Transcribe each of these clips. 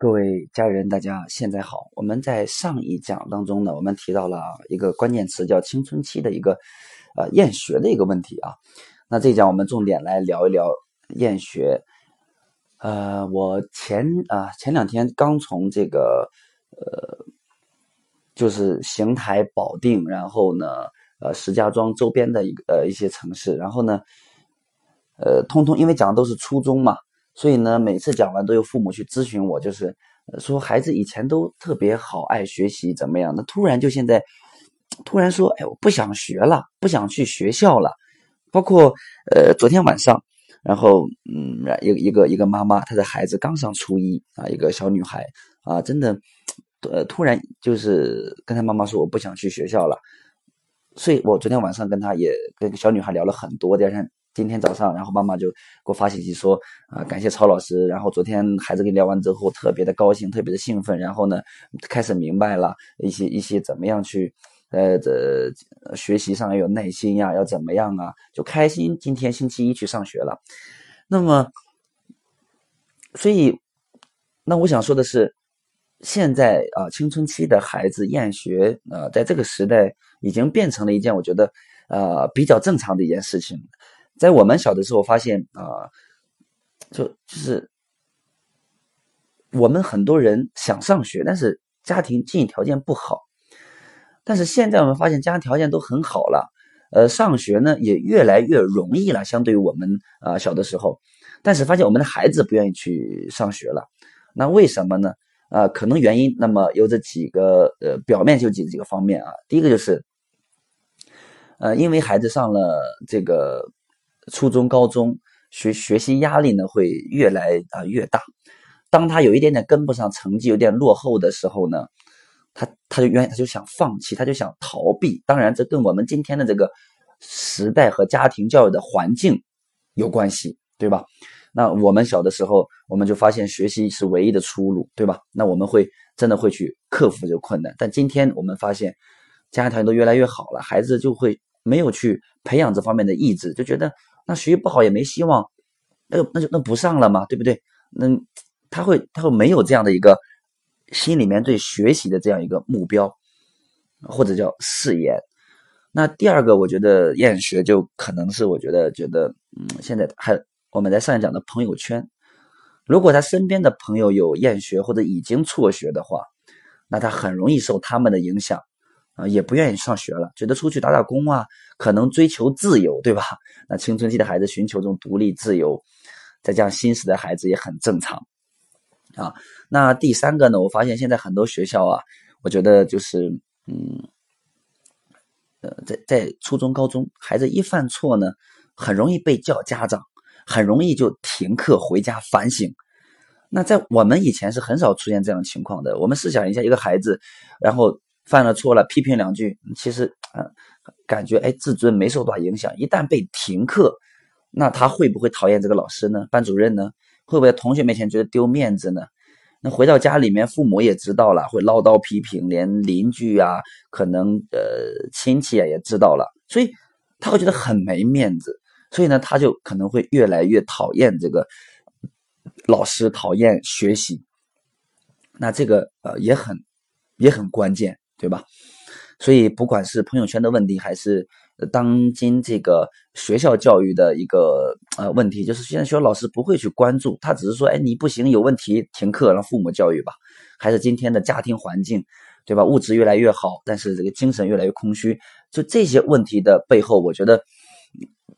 各位家人，大家现在好。我们在上一讲当中呢，我们提到了一个关键词，叫青春期的一个呃厌学的一个问题啊。那这一讲我们重点来聊一聊厌学。呃，我前啊前两天刚从这个呃就是邢台、保定，然后呢呃石家庄周边的一个呃一些城市，然后呢呃通通因为讲的都是初中嘛。所以呢，每次讲完都有父母去咨询我，就是说孩子以前都特别好，爱学习怎么样？那突然就现在突然说，哎，我不想学了，不想去学校了。包括呃，昨天晚上，然后嗯，一一个一个妈妈，她的孩子刚上初一啊，一个小女孩啊，真的呃，突然就是跟她妈妈说，我不想去学校了。所以我昨天晚上跟她也跟小女孩聊了很多，第二天。今天早上，然后妈妈就给我发信息说啊，感谢曹老师。然后昨天孩子跟你聊完之后，特别的高兴，特别的兴奋。然后呢，开始明白了一些一些怎么样去呃这学习上要有耐心呀，要怎么样啊，就开心。今天星期一去上学了。那么，所以那我想说的是，现在啊，青春期的孩子厌学啊，在这个时代已经变成了一件我觉得呃比较正常的一件事情。在我们小的时候，发现啊，就就是我们很多人想上学，但是家庭经济条件不好。但是现在我们发现家庭条件都很好了，呃，上学呢也越来越容易了，相对于我们啊小的时候。但是发现我们的孩子不愿意去上学了，那为什么呢？啊，可能原因那么有这几个呃，表面就几几个方面啊。第一个就是，呃，因为孩子上了这个。初中、高中学学习压力呢会越来啊越大，当他有一点点跟不上，成绩有点落后的时候呢，他他就愿他就想放弃，他就想逃避。当然，这跟我们今天的这个时代和家庭教育的环境有关系，对吧？那我们小的时候，我们就发现学习是唯一的出路，对吧？那我们会真的会去克服这个困难。但今天我们发现，家庭条件都越来越好了，孩子就会没有去培养这方面的意志，就觉得。那学习不好也没希望，那那就那不上了嘛，对不对？那他会他会没有这样的一个心里面对学习的这样一个目标，或者叫誓言。那第二个，我觉得厌学就可能是我觉得觉得，嗯，现在还我们在上一讲的朋友圈，如果他身边的朋友有厌学或者已经辍学的话，那他很容易受他们的影响。啊，也不愿意上学了，觉得出去打打工啊，可能追求自由，对吧？那青春期的孩子寻求这种独立自由，再加上新时代孩子也很正常啊。那第三个呢，我发现现在很多学校啊，我觉得就是，嗯，呃，在在初中、高中，孩子一犯错呢，很容易被叫家长，很容易就停课回家反省。那在我们以前是很少出现这样情况的。我们试想一下，一个孩子，然后。犯了错了，批评两句，其实啊，感觉哎，自尊没受多大影响。一旦被停课，那他会不会讨厌这个老师呢？班主任呢？会不会在同学面前觉得丢面子呢？那回到家里面，父母也知道了，会唠叨批评，连邻居啊，可能呃亲戚啊也知道了，所以他会觉得很没面子，所以呢，他就可能会越来越讨厌这个老师，讨厌学习。那这个呃也很也很关键。对吧？所以不管是朋友圈的问题，还是当今这个学校教育的一个呃问题，就是现在学校老师不会去关注，他只是说，哎，你不行，有问题，停课，让父母教育吧。还是今天的家庭环境，对吧？物质越来越好，但是这个精神越来越空虚。就这些问题的背后，我觉得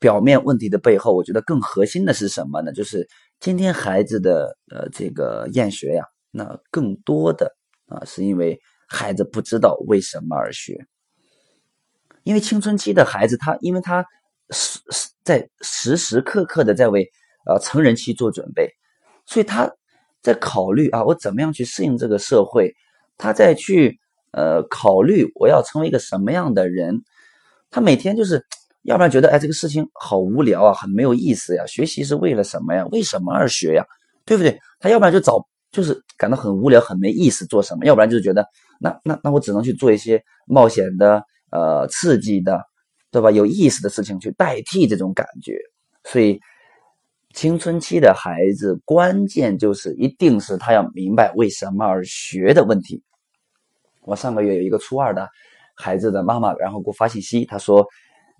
表面问题的背后，我觉得更核心的是什么呢？就是今天孩子的呃这个厌学呀，那更多的啊是因为。孩子不知道为什么而学，因为青春期的孩子，他因为他时时在时时刻刻的在为呃成人期做准备，所以他在考虑啊，我怎么样去适应这个社会，他在去呃考虑我要成为一个什么样的人，他每天就是要不然觉得哎这个事情好无聊啊，很没有意思呀，学习是为了什么呀？为什么而学呀？对不对？他要不然就找。就是感到很无聊、很没意思，做什么？要不然就觉得，那那那我只能去做一些冒险的、呃刺激的，对吧？有意思的事情去代替这种感觉。所以，青春期的孩子，关键就是一定是他要明白为什么而学的问题。我上个月有一个初二的孩子的妈妈，然后给我发信息，她说：“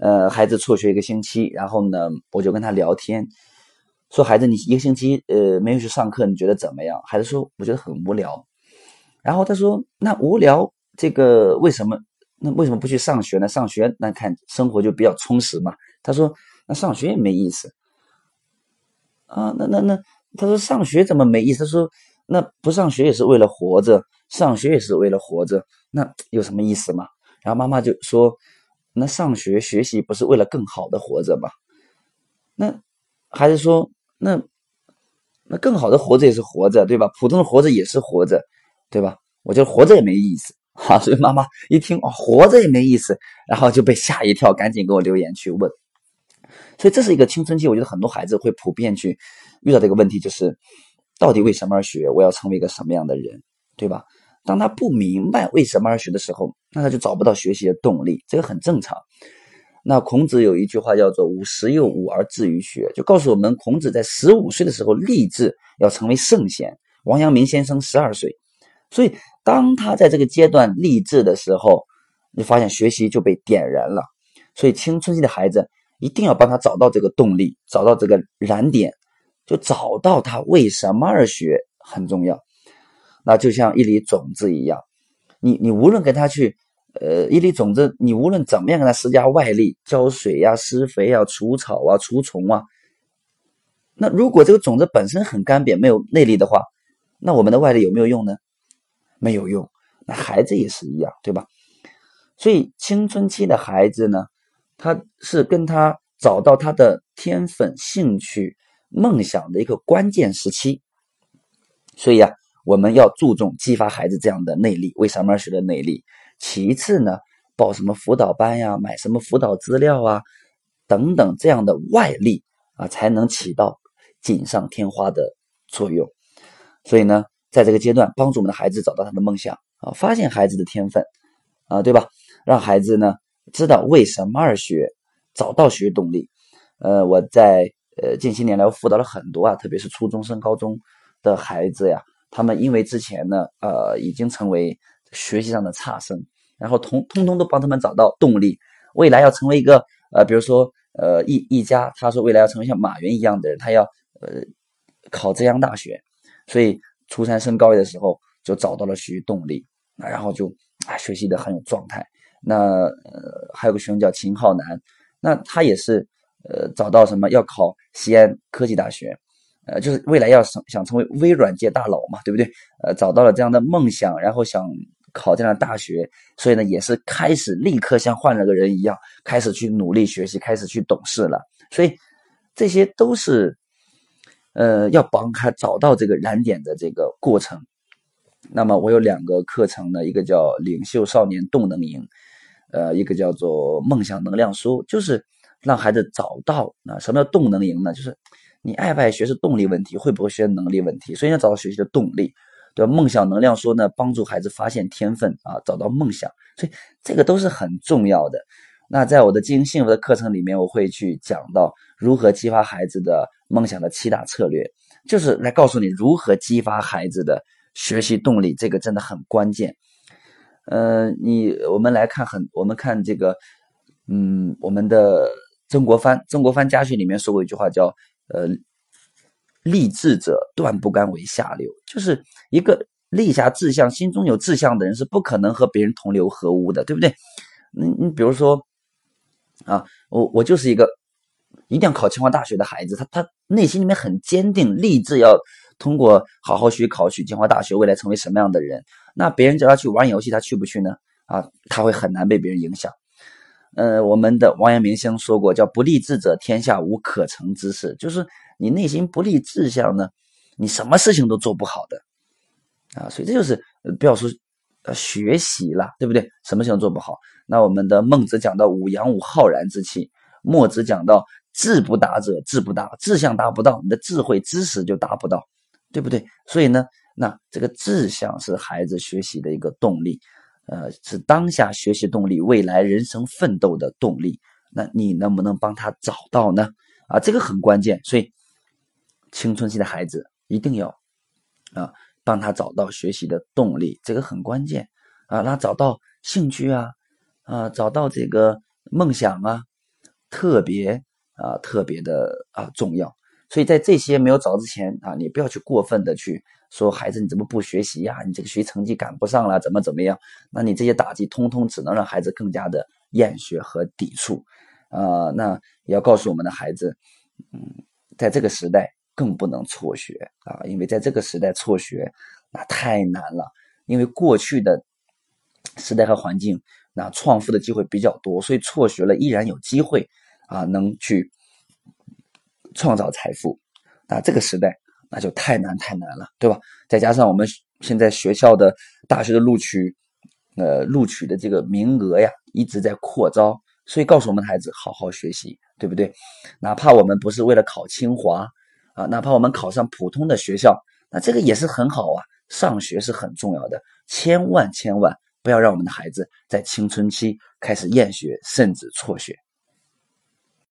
呃，孩子辍学一个星期，然后呢，我就跟他聊天，说孩子，你一个星期呃没有去上课，你觉得怎么样？”孩子说：“我觉得很无聊。”然后他说：“那无聊这个为什么？那为什么不去上学呢？上学那看生活就比较充实嘛。”他说：“那上学也没意思。”啊，那那那，他说上学怎么没意思？他说那不上学也是为了活着，上学也是为了活着，那有什么意思吗？然后妈妈就说，那上学学习不是为了更好的活着吗？那孩子说，那那更好的活着也是活着，对吧？普通的活着也是活着，对吧？我觉得活着也没意思，哈，所以妈妈一听哦，活着也没意思，然后就被吓一跳，赶紧给我留言去问。所以这是一个青春期，我觉得很多孩子会普遍去遇到这个问题，就是到底为什么而学？我要成为一个什么样的人，对吧？当他不明白为什么而学的时候，那他就找不到学习的动力，这个很正常。那孔子有一句话叫做“五十又五而志于学”，就告诉我们，孔子在十五岁的时候立志要成为圣贤。王阳明先生十二岁，所以当他在这个阶段立志的时候，你发现学习就被点燃了。所以青春期的孩子。一定要帮他找到这个动力，找到这个燃点，就找到他为什么而学很重要。那就像一粒种子一样，你你无论跟他去，呃，一粒种子，你无论怎么样给他施加外力，浇水呀、施肥啊、除草啊、除虫啊，那如果这个种子本身很干瘪，没有内力的话，那我们的外力有没有用呢？没有用。那孩子也是一样，对吧？所以青春期的孩子呢？他是跟他找到他的天分、兴趣、梦想的一个关键时期，所以啊，我们要注重激发孩子这样的内力，为什么学的内力。其次呢，报什么辅导班呀，买什么辅导资料啊，等等这样的外力啊，才能起到锦上添花的作用。所以呢，在这个阶段，帮助我们的孩子找到他的梦想啊，发现孩子的天分啊，对吧？让孩子呢。知道为什么而学，找到学习动力。呃，我在呃近些年来我辅导了很多啊，特别是初中升高中的孩子呀，他们因为之前呢，呃，已经成为学习上的差生，然后通通通都帮他们找到动力，未来要成为一个呃，比如说呃一一家，他说未来要成为像马云一样的人，他要呃考浙江大学，所以初三升高一的时候就找到了学习动力，然后就啊学习的很有状态。那呃，还有个学生叫秦浩南，那他也是呃找到什么要考西安科技大学，呃，就是未来要想想成为微软界大佬嘛，对不对？呃，找到了这样的梦想，然后想考这样的大学，所以呢，也是开始立刻像换了个人一样，开始去努力学习，开始去懂事了。所以这些都是呃要帮他找到这个燃点的这个过程。那么我有两个课程呢，一个叫领袖少年动能营。呃，一个叫做梦想能量书，就是让孩子找到啊，什么叫动能营呢？就是你爱不爱学是动力问题，会不会学能力问题，所以要找到学习的动力，对吧？梦想能量书呢，帮助孩子发现天分啊，找到梦想，所以这个都是很重要的。那在我的经营幸福的课程里面，我会去讲到如何激发孩子的梦想的七大策略，就是来告诉你如何激发孩子的学习动力，这个真的很关键。呃，你我们来看很，我们看这个，嗯，我们的曾国藩，曾国藩家训里面说过一句话，叫呃，立志者断不甘为下流，就是一个立下志向、心中有志向的人是不可能和别人同流合污的，对不对？你你比如说啊，我我就是一个一定要考清华大学的孩子，他他内心里面很坚定，立志要。通过好好学考取清华大学，未来成为什么样的人？那别人叫他去玩游戏，他去不去呢？啊，他会很难被别人影响。呃，我们的王阳明先生说过，叫不立志者，天下无可成之事。就是你内心不立志向呢，你什么事情都做不好的。啊，所以这就是不要说呃学习了，对不对？什么事情做不好？那我们的孟子讲到五阳五浩然之气，墨子讲到志不达者志不达，志向达不到，你的智慧知识就达不到。对不对？所以呢，那这个志向是孩子学习的一个动力，呃，是当下学习动力，未来人生奋斗的动力。那你能不能帮他找到呢？啊，这个很关键。所以青春期的孩子一定要啊，帮他找到学习的动力，这个很关键啊，让他找到兴趣啊，啊，找到这个梦想啊，特别啊，特别的啊重要。所以在这些没有找之前啊，你不要去过分的去说孩子你怎么不学习呀？你这个学习成绩赶不上了，怎么怎么样？那你这些打击通通只能让孩子更加的厌学和抵触，啊，那也要告诉我们的孩子，嗯，在这个时代更不能辍学啊，因为在这个时代辍学那太难了，因为过去的时代和环境那创富的机会比较多，所以辍学了依然有机会啊，能去。创造财富，那这个时代那就太难太难了，对吧？再加上我们现在学校的大学的录取，呃，录取的这个名额呀一直在扩招，所以告诉我们的孩子好好学习，对不对？哪怕我们不是为了考清华啊，哪怕我们考上普通的学校，那这个也是很好啊。上学是很重要的，千万千万不要让我们的孩子在青春期开始厌学，甚至辍学。